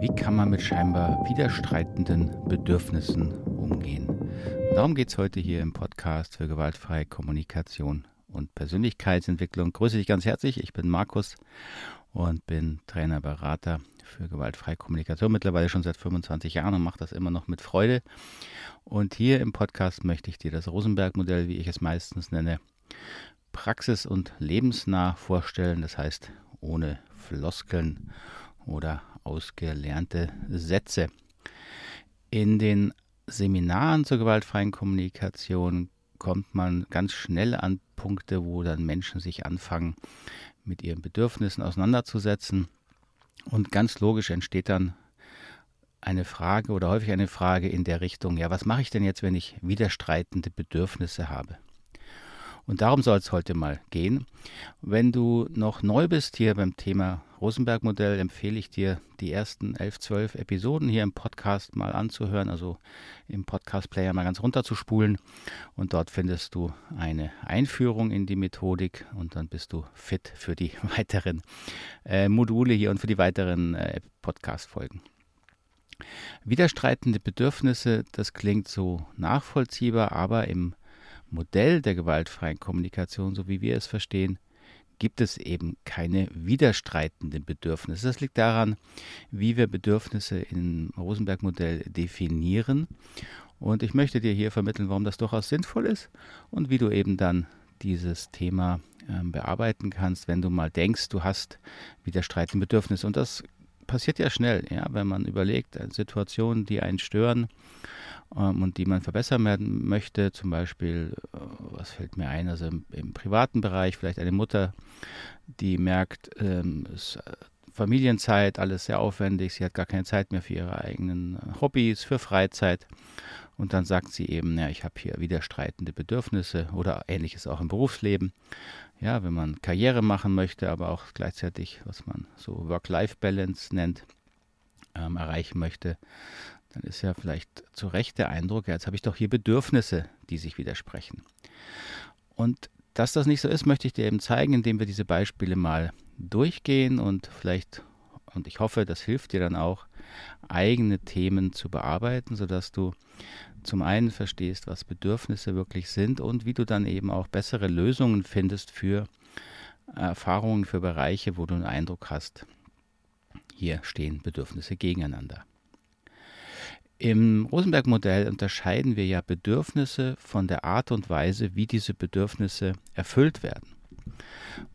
Wie kann man mit scheinbar widerstreitenden Bedürfnissen umgehen? Darum geht es heute hier im Podcast für gewaltfreie Kommunikation und Persönlichkeitsentwicklung. Grüße dich ganz herzlich. Ich bin Markus und bin Trainer, Berater für gewaltfreie Kommunikation mittlerweile schon seit 25 Jahren und mache das immer noch mit Freude. Und hier im Podcast möchte ich dir das Rosenberg-Modell, wie ich es meistens nenne, praxis- und lebensnah vorstellen. Das heißt, ohne Floskeln oder ausgelernte Sätze. In den Seminaren zur gewaltfreien Kommunikation kommt man ganz schnell an Punkte, wo dann Menschen sich anfangen, mit ihren Bedürfnissen auseinanderzusetzen. Und ganz logisch entsteht dann eine Frage oder häufig eine Frage in der Richtung, ja, was mache ich denn jetzt, wenn ich widerstreitende Bedürfnisse habe? Und darum soll es heute mal gehen. Wenn du noch neu bist hier beim Thema Rosenberg-Modell, empfehle ich dir, die ersten 11, 12 Episoden hier im Podcast mal anzuhören, also im Podcast-Player mal ganz runterzuspulen. Und dort findest du eine Einführung in die Methodik und dann bist du fit für die weiteren äh, Module hier und für die weiteren äh, Podcast-Folgen. Widerstreitende Bedürfnisse, das klingt so nachvollziehbar, aber im Modell der gewaltfreien Kommunikation, so wie wir es verstehen, gibt es eben keine widerstreitenden Bedürfnisse. Das liegt daran, wie wir Bedürfnisse im Rosenberg-Modell definieren. Und ich möchte dir hier vermitteln, warum das durchaus sinnvoll ist und wie du eben dann dieses Thema äh, bearbeiten kannst, wenn du mal denkst, du hast widerstreitende Bedürfnisse. Und das passiert ja schnell, ja, wenn man überlegt, Situationen, die einen stören ähm, und die man verbessern werden möchte. Zum Beispiel, äh, was fällt mir ein, also im, im privaten Bereich vielleicht eine Mutter, die merkt, ähm, es, äh, Familienzeit, alles sehr aufwendig, sie hat gar keine Zeit mehr für ihre eigenen äh, Hobbys, für Freizeit. Und dann sagt sie eben, ja, ich habe hier widerstreitende Bedürfnisse oder ähnliches auch im Berufsleben. Ja, wenn man Karriere machen möchte, aber auch gleichzeitig, was man so Work-Life-Balance nennt, ähm, erreichen möchte, dann ist ja vielleicht zu Recht der Eindruck, ja, jetzt habe ich doch hier Bedürfnisse, die sich widersprechen. Und dass das nicht so ist, möchte ich dir eben zeigen, indem wir diese Beispiele mal durchgehen und vielleicht, und ich hoffe, das hilft dir dann auch, eigene Themen zu bearbeiten, sodass du zum einen verstehst, was Bedürfnisse wirklich sind und wie du dann eben auch bessere Lösungen findest für Erfahrungen, für Bereiche, wo du einen Eindruck hast, hier stehen Bedürfnisse gegeneinander. Im Rosenberg-Modell unterscheiden wir ja Bedürfnisse von der Art und Weise, wie diese Bedürfnisse erfüllt werden.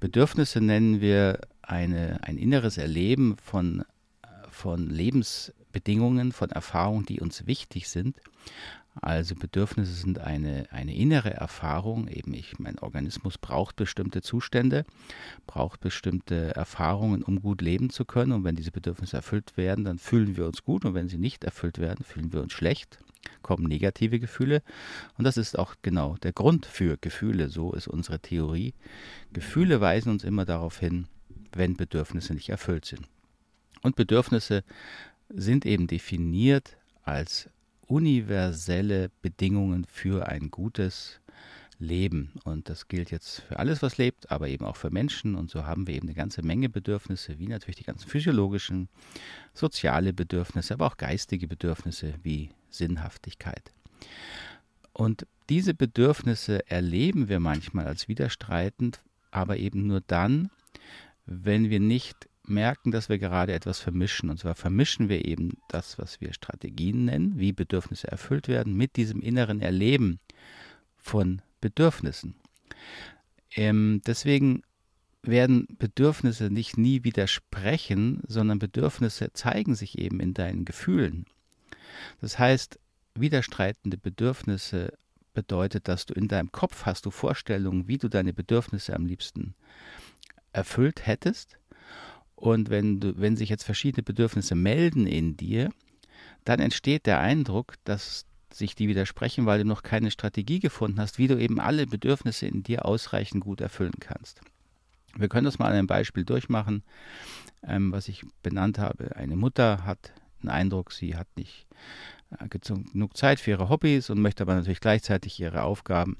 Bedürfnisse nennen wir eine, ein inneres Erleben von, von Lebensbedingungen, von Erfahrungen, die uns wichtig sind, also Bedürfnisse sind eine, eine innere Erfahrung, eben ich, mein Organismus braucht bestimmte Zustände, braucht bestimmte Erfahrungen, um gut leben zu können. Und wenn diese Bedürfnisse erfüllt werden, dann fühlen wir uns gut. Und wenn sie nicht erfüllt werden, fühlen wir uns schlecht, kommen negative Gefühle. Und das ist auch genau der Grund für Gefühle. So ist unsere Theorie. Gefühle weisen uns immer darauf hin, wenn Bedürfnisse nicht erfüllt sind. Und Bedürfnisse sind eben definiert als universelle Bedingungen für ein gutes Leben. Und das gilt jetzt für alles, was lebt, aber eben auch für Menschen. Und so haben wir eben eine ganze Menge Bedürfnisse, wie natürlich die ganzen physiologischen, soziale Bedürfnisse, aber auch geistige Bedürfnisse wie Sinnhaftigkeit. Und diese Bedürfnisse erleben wir manchmal als widerstreitend, aber eben nur dann, wenn wir nicht merken, dass wir gerade etwas vermischen. Und zwar vermischen wir eben das, was wir Strategien nennen, wie Bedürfnisse erfüllt werden, mit diesem inneren Erleben von Bedürfnissen. Ähm, deswegen werden Bedürfnisse nicht nie widersprechen, sondern Bedürfnisse zeigen sich eben in deinen Gefühlen. Das heißt, widerstreitende Bedürfnisse bedeutet, dass du in deinem Kopf hast du Vorstellungen, wie du deine Bedürfnisse am liebsten erfüllt hättest und wenn, du, wenn sich jetzt verschiedene Bedürfnisse melden in dir, dann entsteht der Eindruck, dass sich die widersprechen, weil du noch keine Strategie gefunden hast, wie du eben alle Bedürfnisse in dir ausreichend gut erfüllen kannst. Wir können das mal an einem Beispiel durchmachen, ähm, was ich benannt habe. Eine Mutter hat den Eindruck, sie hat nicht äh, genug Zeit für ihre Hobbys und möchte aber natürlich gleichzeitig ihre Aufgaben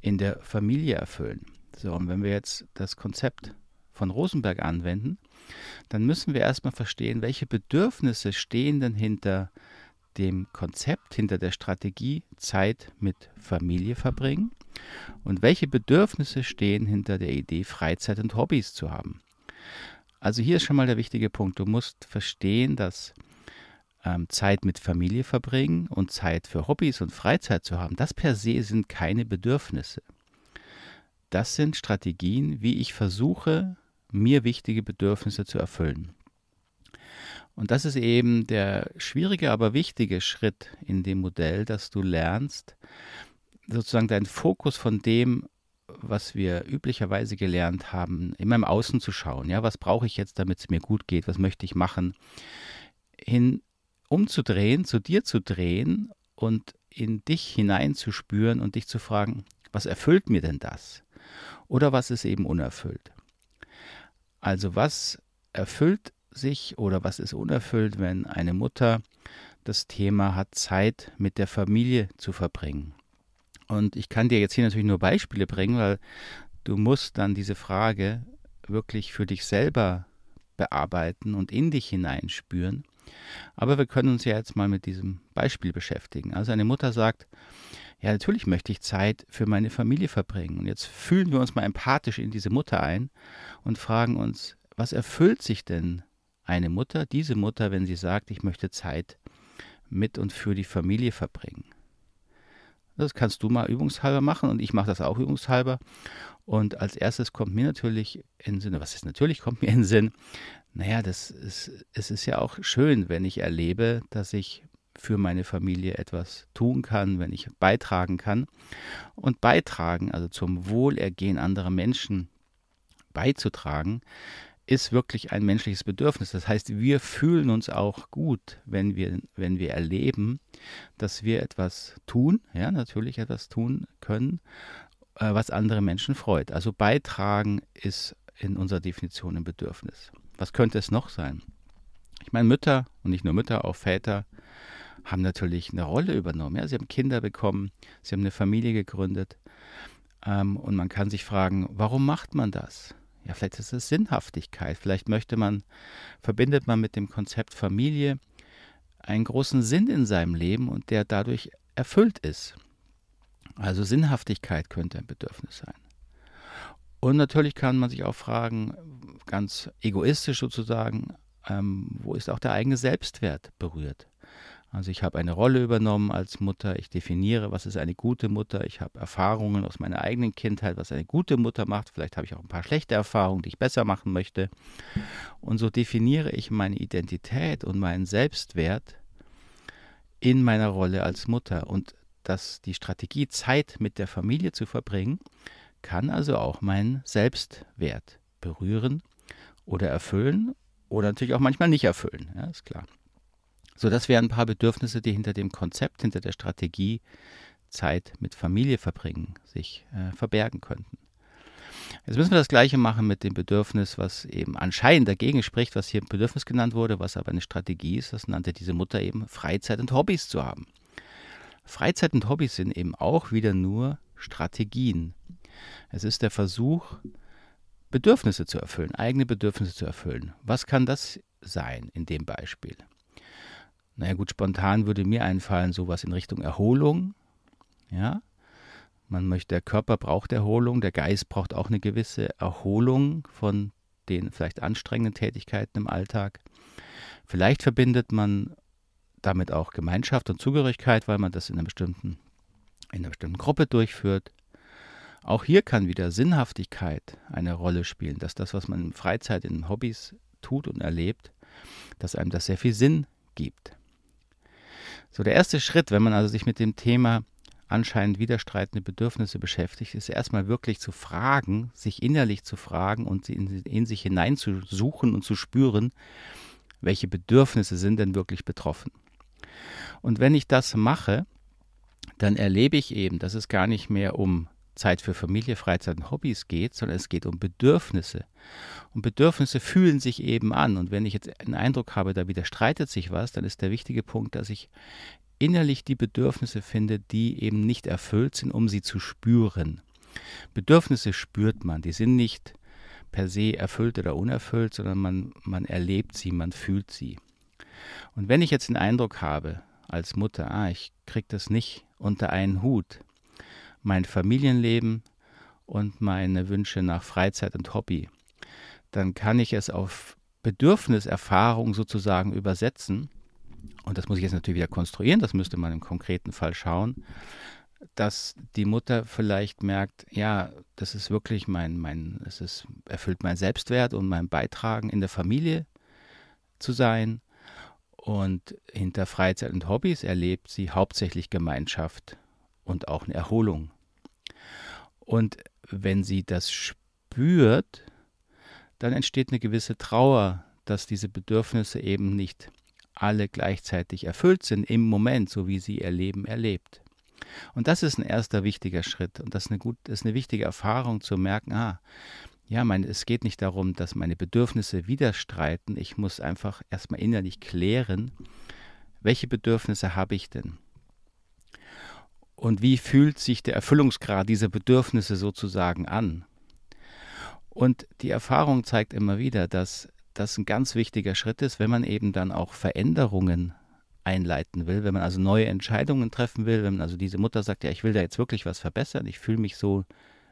in der Familie erfüllen. So, und wenn wir jetzt das Konzept von Rosenberg anwenden, dann müssen wir erstmal verstehen, welche Bedürfnisse stehen denn hinter dem Konzept, hinter der Strategie Zeit mit Familie verbringen und welche Bedürfnisse stehen hinter der Idee, Freizeit und Hobbys zu haben. Also hier ist schon mal der wichtige Punkt. Du musst verstehen, dass ähm, Zeit mit Familie verbringen und Zeit für Hobbys und Freizeit zu haben, das per se sind keine Bedürfnisse. Das sind Strategien, wie ich versuche, mir wichtige Bedürfnisse zu erfüllen. Und das ist eben der schwierige, aber wichtige Schritt in dem Modell, dass du lernst, sozusagen deinen Fokus von dem, was wir üblicherweise gelernt haben, immer im Außen zu schauen. Ja, was brauche ich jetzt, damit es mir gut geht? Was möchte ich machen? Hin umzudrehen, zu dir zu drehen und in dich hineinzuspüren und dich zu fragen, was erfüllt mir denn das? Oder was ist eben unerfüllt? Also was erfüllt sich oder was ist unerfüllt, wenn eine Mutter das Thema hat, Zeit mit der Familie zu verbringen? Und ich kann dir jetzt hier natürlich nur Beispiele bringen, weil du musst dann diese Frage wirklich für dich selber bearbeiten und in dich hineinspüren. Aber wir können uns ja jetzt mal mit diesem Beispiel beschäftigen. Also eine Mutter sagt, ja, natürlich möchte ich Zeit für meine Familie verbringen. Und jetzt fühlen wir uns mal empathisch in diese Mutter ein und fragen uns, was erfüllt sich denn eine Mutter, diese Mutter, wenn sie sagt, ich möchte Zeit mit und für die Familie verbringen? Das kannst du mal übungshalber machen und ich mache das auch übungshalber. Und als erstes kommt mir natürlich in den Sinn, was ist natürlich, kommt mir in Sinn, naja, das ist, es ist ja auch schön, wenn ich erlebe, dass ich für meine Familie etwas tun kann, wenn ich beitragen kann. Und beitragen, also zum Wohlergehen anderer Menschen beizutragen, ist wirklich ein menschliches Bedürfnis. Das heißt, wir fühlen uns auch gut, wenn wir, wenn wir erleben, dass wir etwas tun, ja, natürlich etwas tun können, äh, was andere Menschen freut. Also beitragen ist in unserer Definition ein Bedürfnis. Was könnte es noch sein? Ich meine, Mütter und nicht nur Mütter, auch Väter haben natürlich eine Rolle übernommen. Ja, sie haben Kinder bekommen, sie haben eine Familie gegründet. Ähm, und man kann sich fragen, warum macht man das? Ja, vielleicht ist es Sinnhaftigkeit. Vielleicht möchte man, verbindet man mit dem Konzept Familie einen großen Sinn in seinem Leben und der dadurch erfüllt ist. Also Sinnhaftigkeit könnte ein Bedürfnis sein. Und natürlich kann man sich auch fragen, ganz egoistisch sozusagen, ähm, wo ist auch der eigene Selbstwert berührt? Also ich habe eine Rolle übernommen als Mutter, ich definiere, was ist eine gute Mutter, ich habe Erfahrungen aus meiner eigenen Kindheit, was eine gute Mutter macht, vielleicht habe ich auch ein paar schlechte Erfahrungen, die ich besser machen möchte. Und so definiere ich meine Identität und meinen Selbstwert in meiner Rolle als Mutter. Und dass die Strategie, Zeit mit der Familie zu verbringen, kann also auch meinen Selbstwert berühren oder erfüllen oder natürlich auch manchmal nicht erfüllen, ja, ist klar. So, das wären ein paar Bedürfnisse, die hinter dem Konzept, hinter der Strategie Zeit mit Familie verbringen, sich äh, verbergen könnten. Jetzt müssen wir das Gleiche machen mit dem Bedürfnis, was eben anscheinend dagegen spricht, was hier Bedürfnis genannt wurde, was aber eine Strategie ist. Das nannte diese Mutter eben Freizeit und Hobbys zu haben. Freizeit und Hobbys sind eben auch wieder nur Strategien. Es ist der Versuch, Bedürfnisse zu erfüllen, eigene Bedürfnisse zu erfüllen. Was kann das sein in dem Beispiel? Naja gut, spontan würde mir einfallen, sowas in Richtung Erholung. Ja, man möchte, der Körper braucht Erholung, der Geist braucht auch eine gewisse Erholung von den vielleicht anstrengenden Tätigkeiten im Alltag. Vielleicht verbindet man damit auch Gemeinschaft und Zugehörigkeit, weil man das in einer bestimmten, in einer bestimmten Gruppe durchführt. Auch hier kann wieder Sinnhaftigkeit eine Rolle spielen, dass das, was man in Freizeit, in Hobbys tut und erlebt, dass einem das sehr viel Sinn gibt. So, der erste Schritt, wenn man also sich mit dem Thema anscheinend widerstreitende Bedürfnisse beschäftigt, ist erstmal wirklich zu fragen, sich innerlich zu fragen und in, in sich hineinzusuchen und zu spüren, welche Bedürfnisse sind denn wirklich betroffen. Und wenn ich das mache, dann erlebe ich eben, dass es gar nicht mehr um Zeit für Familie, Freizeit und Hobbys geht, sondern es geht um Bedürfnisse. Und Bedürfnisse fühlen sich eben an. Und wenn ich jetzt einen Eindruck habe, da widerstreitet sich was, dann ist der wichtige Punkt, dass ich innerlich die Bedürfnisse finde, die eben nicht erfüllt sind, um sie zu spüren. Bedürfnisse spürt man, die sind nicht per se erfüllt oder unerfüllt, sondern man, man erlebt sie, man fühlt sie. Und wenn ich jetzt den Eindruck habe, als Mutter, ah, ich kriege das nicht unter einen Hut, mein Familienleben und meine Wünsche nach Freizeit und Hobby, dann kann ich es auf Bedürfniserfahrung sozusagen übersetzen. Und das muss ich jetzt natürlich wieder konstruieren, das müsste man im konkreten Fall schauen, dass die Mutter vielleicht merkt, ja, das ist wirklich mein, mein, es ist, erfüllt mein Selbstwert und mein Beitragen in der Familie zu sein. Und hinter Freizeit und Hobbys erlebt sie hauptsächlich Gemeinschaft und auch eine Erholung. Und wenn sie das spürt, dann entsteht eine gewisse Trauer, dass diese Bedürfnisse eben nicht alle gleichzeitig erfüllt sind im Moment, so wie sie ihr Leben erlebt. Und das ist ein erster wichtiger Schritt und das ist eine, gut, ist eine wichtige Erfahrung zu merken, ah, ja, mein, es geht nicht darum, dass meine Bedürfnisse widerstreiten. Ich muss einfach erstmal innerlich klären, welche Bedürfnisse habe ich denn? Und wie fühlt sich der Erfüllungsgrad dieser Bedürfnisse sozusagen an? Und die Erfahrung zeigt immer wieder, dass das ein ganz wichtiger Schritt ist, wenn man eben dann auch Veränderungen einleiten will, wenn man also neue Entscheidungen treffen will, wenn also diese Mutter sagt, ja, ich will da jetzt wirklich was verbessern, ich fühle mich so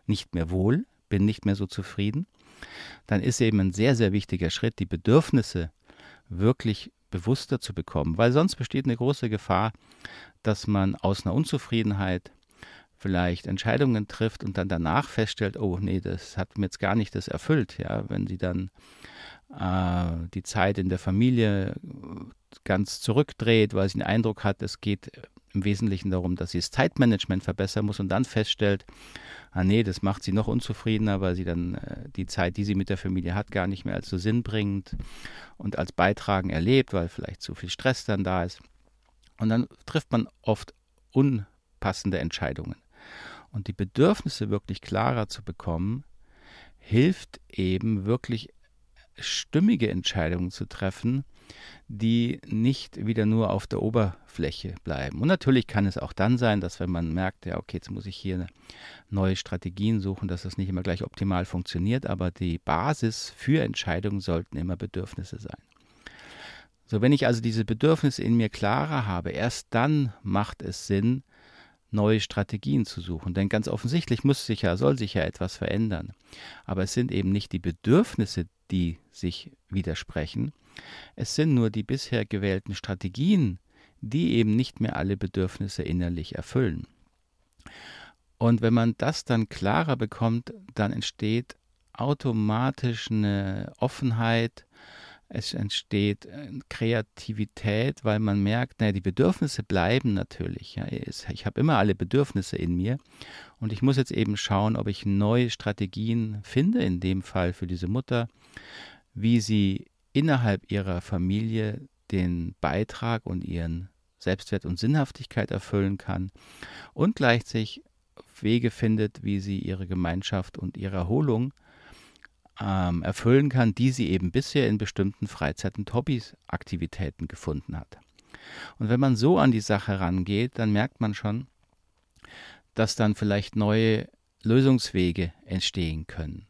nicht mehr wohl, bin nicht mehr so zufrieden, dann ist eben ein sehr, sehr wichtiger Schritt, die Bedürfnisse wirklich bewusster zu bekommen, weil sonst besteht eine große Gefahr, dass man aus einer Unzufriedenheit vielleicht Entscheidungen trifft und dann danach feststellt, oh nee, das hat mir jetzt gar nicht das erfüllt, ja, wenn sie dann äh, die Zeit in der Familie ganz zurückdreht, weil sie den Eindruck hat, es geht im Wesentlichen darum, dass sie das Zeitmanagement verbessern muss und dann feststellt, ah nee, das macht sie noch unzufriedener, weil sie dann äh, die Zeit, die sie mit der Familie hat, gar nicht mehr als so sinnbringend und als Beitragen erlebt, weil vielleicht zu viel Stress dann da ist. Und dann trifft man oft unpassende Entscheidungen. Und die Bedürfnisse wirklich klarer zu bekommen, hilft eben wirklich stimmige Entscheidungen zu treffen, die nicht wieder nur auf der Oberfläche bleiben. Und natürlich kann es auch dann sein, dass wenn man merkt, ja, okay, jetzt muss ich hier neue Strategien suchen, dass das nicht immer gleich optimal funktioniert, aber die Basis für Entscheidungen sollten immer Bedürfnisse sein. So, wenn ich also diese Bedürfnisse in mir klarer habe, erst dann macht es Sinn, neue Strategien zu suchen. Denn ganz offensichtlich muss sich ja, soll sich ja etwas verändern. Aber es sind eben nicht die Bedürfnisse, die sich widersprechen. Es sind nur die bisher gewählten Strategien, die eben nicht mehr alle Bedürfnisse innerlich erfüllen. Und wenn man das dann klarer bekommt, dann entsteht automatisch eine Offenheit, es entsteht äh, Kreativität, weil man merkt, naja, die Bedürfnisse bleiben natürlich. Ja. Ich habe immer alle Bedürfnisse in mir und ich muss jetzt eben schauen, ob ich neue Strategien finde, in dem Fall für diese Mutter, wie sie innerhalb ihrer Familie den Beitrag und ihren Selbstwert und Sinnhaftigkeit erfüllen kann und gleichzeitig Wege findet, wie sie ihre Gemeinschaft und ihre Erholung ähm, erfüllen kann, die sie eben bisher in bestimmten Freizeit- und Hobbys-Aktivitäten gefunden hat. Und wenn man so an die Sache rangeht, dann merkt man schon, dass dann vielleicht neue Lösungswege entstehen können.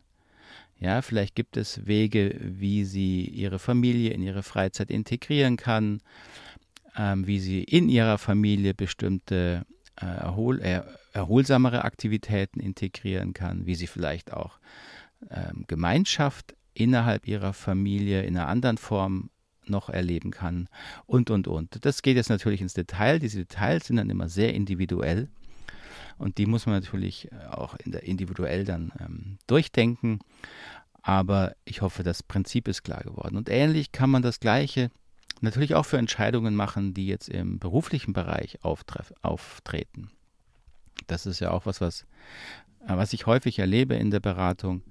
Ja, vielleicht gibt es Wege, wie sie ihre Familie in ihre Freizeit integrieren kann, ähm, wie sie in ihrer Familie bestimmte äh, erhol er erholsamere Aktivitäten integrieren kann, wie sie vielleicht auch ähm, Gemeinschaft innerhalb ihrer Familie in einer anderen Form noch erleben kann und, und, und. Das geht jetzt natürlich ins Detail. Diese Details sind dann immer sehr individuell und die muss man natürlich äh, auch individuell dann ähm, durchdenken. Aber ich hoffe, das Prinzip ist klar geworden. Und ähnlich kann man das Gleiche natürlich auch für Entscheidungen machen, die jetzt im beruflichen Bereich auftreten. Das ist ja auch was, was, äh, was ich häufig erlebe in der Beratung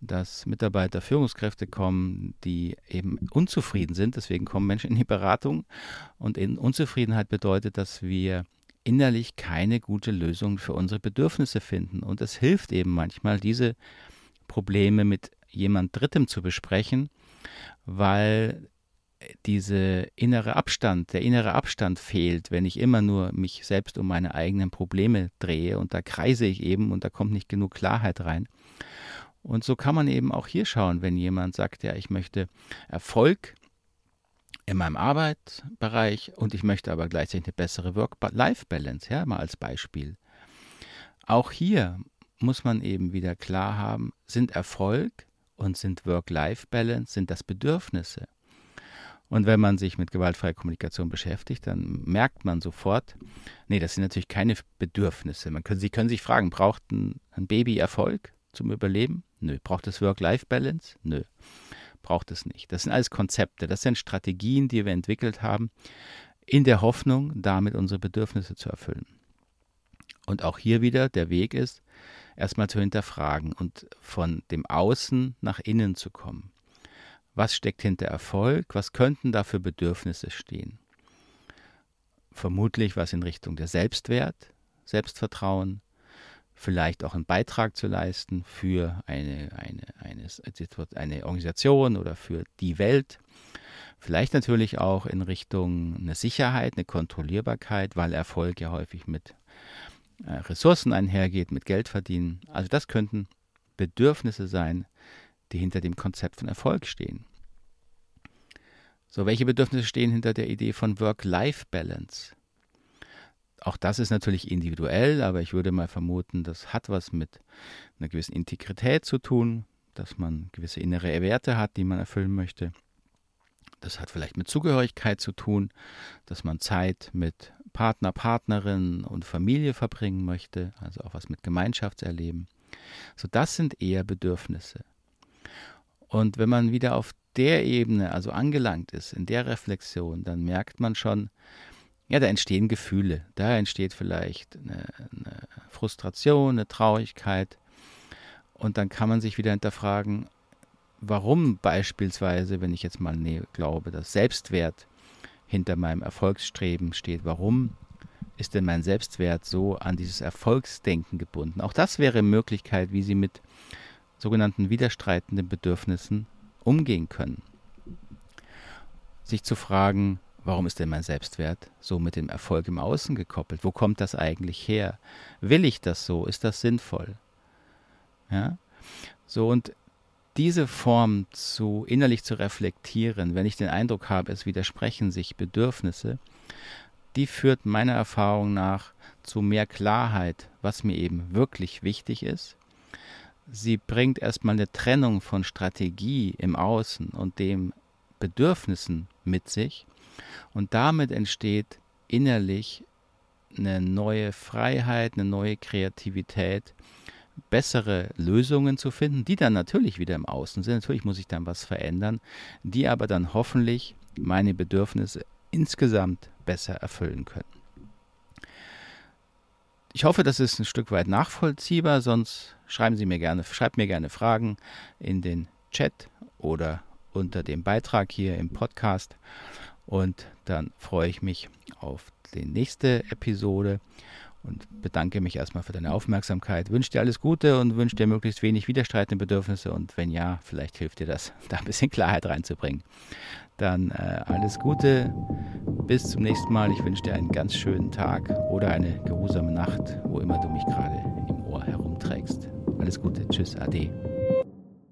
dass Mitarbeiter, Führungskräfte kommen, die eben unzufrieden sind. Deswegen kommen Menschen in die Beratung. Und in Unzufriedenheit bedeutet, dass wir innerlich keine gute Lösung für unsere Bedürfnisse finden. Und es hilft eben manchmal, diese Probleme mit jemand Drittem zu besprechen, weil diese innere Abstand, der innere Abstand fehlt, wenn ich immer nur mich selbst um meine eigenen Probleme drehe und da kreise ich eben und da kommt nicht genug Klarheit rein. Und so kann man eben auch hier schauen, wenn jemand sagt, ja, ich möchte Erfolg in meinem Arbeitsbereich und ich möchte aber gleichzeitig eine bessere Work-Life-Balance, ja, mal als Beispiel. Auch hier muss man eben wieder klar haben, sind Erfolg und sind Work-Life-Balance, sind das Bedürfnisse. Und wenn man sich mit gewaltfreier Kommunikation beschäftigt, dann merkt man sofort, nee, das sind natürlich keine Bedürfnisse. Man können, Sie können sich fragen, braucht ein, ein Baby Erfolg zum Überleben? Nö. Braucht es Work-Life-Balance? Nö. Braucht es nicht. Das sind alles Konzepte, das sind Strategien, die wir entwickelt haben, in der Hoffnung, damit unsere Bedürfnisse zu erfüllen. Und auch hier wieder der Weg ist, erstmal zu hinterfragen und von dem Außen nach innen zu kommen. Was steckt hinter Erfolg? Was könnten da für Bedürfnisse stehen? Vermutlich was in Richtung der Selbstwert, Selbstvertrauen, vielleicht auch einen Beitrag zu leisten für eine, eine, eine, eine Organisation oder für die Welt. Vielleicht natürlich auch in Richtung eine Sicherheit, eine Kontrollierbarkeit, weil Erfolg ja häufig mit äh, Ressourcen einhergeht, mit Geld verdienen. Also das könnten Bedürfnisse sein, die hinter dem Konzept von Erfolg stehen. So, welche Bedürfnisse stehen hinter der Idee von Work-Life-Balance? Auch das ist natürlich individuell, aber ich würde mal vermuten, das hat was mit einer gewissen Integrität zu tun, dass man gewisse innere Werte hat, die man erfüllen möchte. Das hat vielleicht mit Zugehörigkeit zu tun, dass man Zeit mit Partner, Partnerin und Familie verbringen möchte, also auch was mit Gemeinschaftserleben. So, das sind eher Bedürfnisse. Und wenn man wieder auf der Ebene, also angelangt ist, in der Reflexion, dann merkt man schon, ja, da entstehen Gefühle. Da entsteht vielleicht eine, eine Frustration, eine Traurigkeit. Und dann kann man sich wieder hinterfragen, warum beispielsweise, wenn ich jetzt mal glaube, dass Selbstwert hinter meinem Erfolgsstreben steht, warum ist denn mein Selbstwert so an dieses Erfolgsdenken gebunden? Auch das wäre eine Möglichkeit, wie Sie mit sogenannten widerstreitenden Bedürfnissen umgehen können. Sich zu fragen, warum ist denn mein Selbstwert so mit dem Erfolg im Außen gekoppelt? Wo kommt das eigentlich her? Will ich das so? Ist das sinnvoll? Ja? So und diese Form zu innerlich zu reflektieren, wenn ich den Eindruck habe, es widersprechen sich Bedürfnisse, die führt meiner Erfahrung nach zu mehr Klarheit, was mir eben wirklich wichtig ist sie bringt erstmal eine Trennung von Strategie im Außen und dem Bedürfnissen mit sich. Und damit entsteht innerlich eine neue Freiheit, eine neue Kreativität, bessere Lösungen zu finden, die dann natürlich wieder im Außen sind. Natürlich muss ich dann was verändern, die aber dann hoffentlich meine Bedürfnisse insgesamt besser erfüllen können. Ich hoffe, das ist ein Stück weit nachvollziehbar, sonst schreiben Sie mir gerne, schreibt mir gerne Fragen in den Chat oder unter dem Beitrag hier im Podcast. Und dann freue ich mich auf die nächste Episode und bedanke mich erstmal für deine Aufmerksamkeit. Wünsche dir alles Gute und wünsche dir möglichst wenig widerstreitende Bedürfnisse und wenn ja, vielleicht hilft dir das, da ein bisschen Klarheit reinzubringen. Dann äh, alles Gute, bis zum nächsten Mal. Ich wünsche dir einen ganz schönen Tag oder eine geruhsame Nacht, wo immer du mich gerade im Ohr herumträgst. Alles Gute, tschüss, ade.